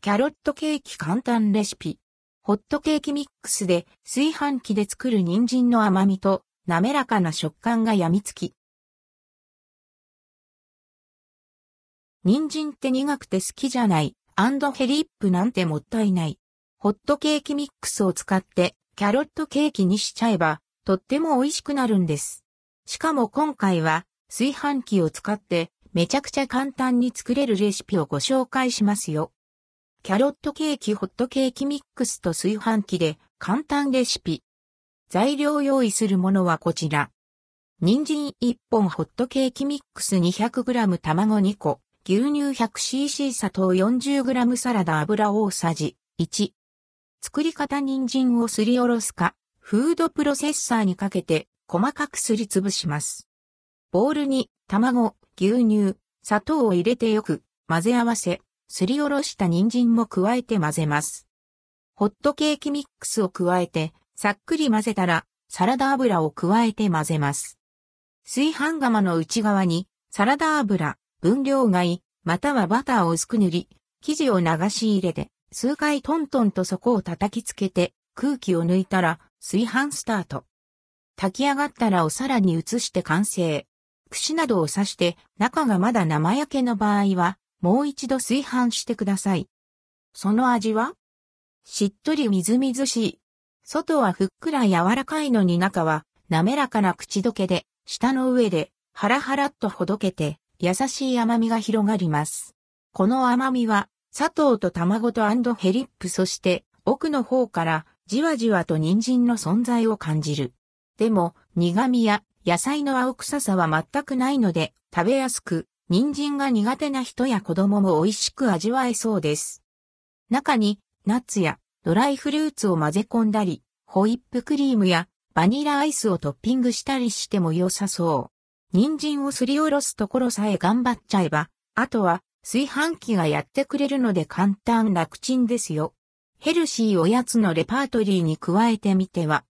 キャロットケーキ簡単レシピ。ホットケーキミックスで炊飯器で作る人参の甘みと滑らかな食感が病みつき。人参って苦くて好きじゃない。アンドヘリップなんてもったいない。ホットケーキミックスを使ってキャロットケーキにしちゃえばとっても美味しくなるんです。しかも今回は炊飯器を使ってめちゃくちゃ簡単に作れるレシピをご紹介しますよ。キャロットケーキホットケーキミックスと炊飯器で簡単レシピ。材料用意するものはこちら。人参1本ホットケーキミックス 200g 卵2個。牛乳 100cc 砂糖 40g サラダ油大さじ1。作り方人参をすりおろすか、フードプロセッサーにかけて細かくすりつぶします。ボウルに卵、牛乳、砂糖を入れてよく混ぜ合わせ、すりおろした人参も加えて混ぜます。ホットケーキミックスを加えて、さっくり混ぜたら、サラダ油を加えて混ぜます。炊飯釜の内側に、サラダ油、分量外、またはバターを薄く塗り、生地を流し入れて、数回トントンと底を叩きつけて、空気を抜いたら、炊飯スタート。炊き上がったらお皿に移して完成。串などを刺して、中がまだ生焼けの場合は、もう一ど炊飯してください。その味は？しっとりみずみずしい。外はふっくら柔らかいのに中は滑らかな口どけで、舌の上でハラハラっとほどけて、優しい甘みが広がります。この甘みは、砂糖と卵とヘリップそして奥の方からじわじわと人参の存在を感じる。でも苦味や野菜の青臭さは全くないので食べやすく、人参が苦手な人や子供も美味しく味わえそうです。中にナッツやドライフルーツを混ぜ込んだり、ホイップクリームやバニラアイスをトッピングしたりしても良さそう。人参をすりおろすところさえ頑張っちゃえば、あとは炊飯器がやってくれるので簡単楽ちんですよ。ヘルシーおやつのレパートリーに加えてみては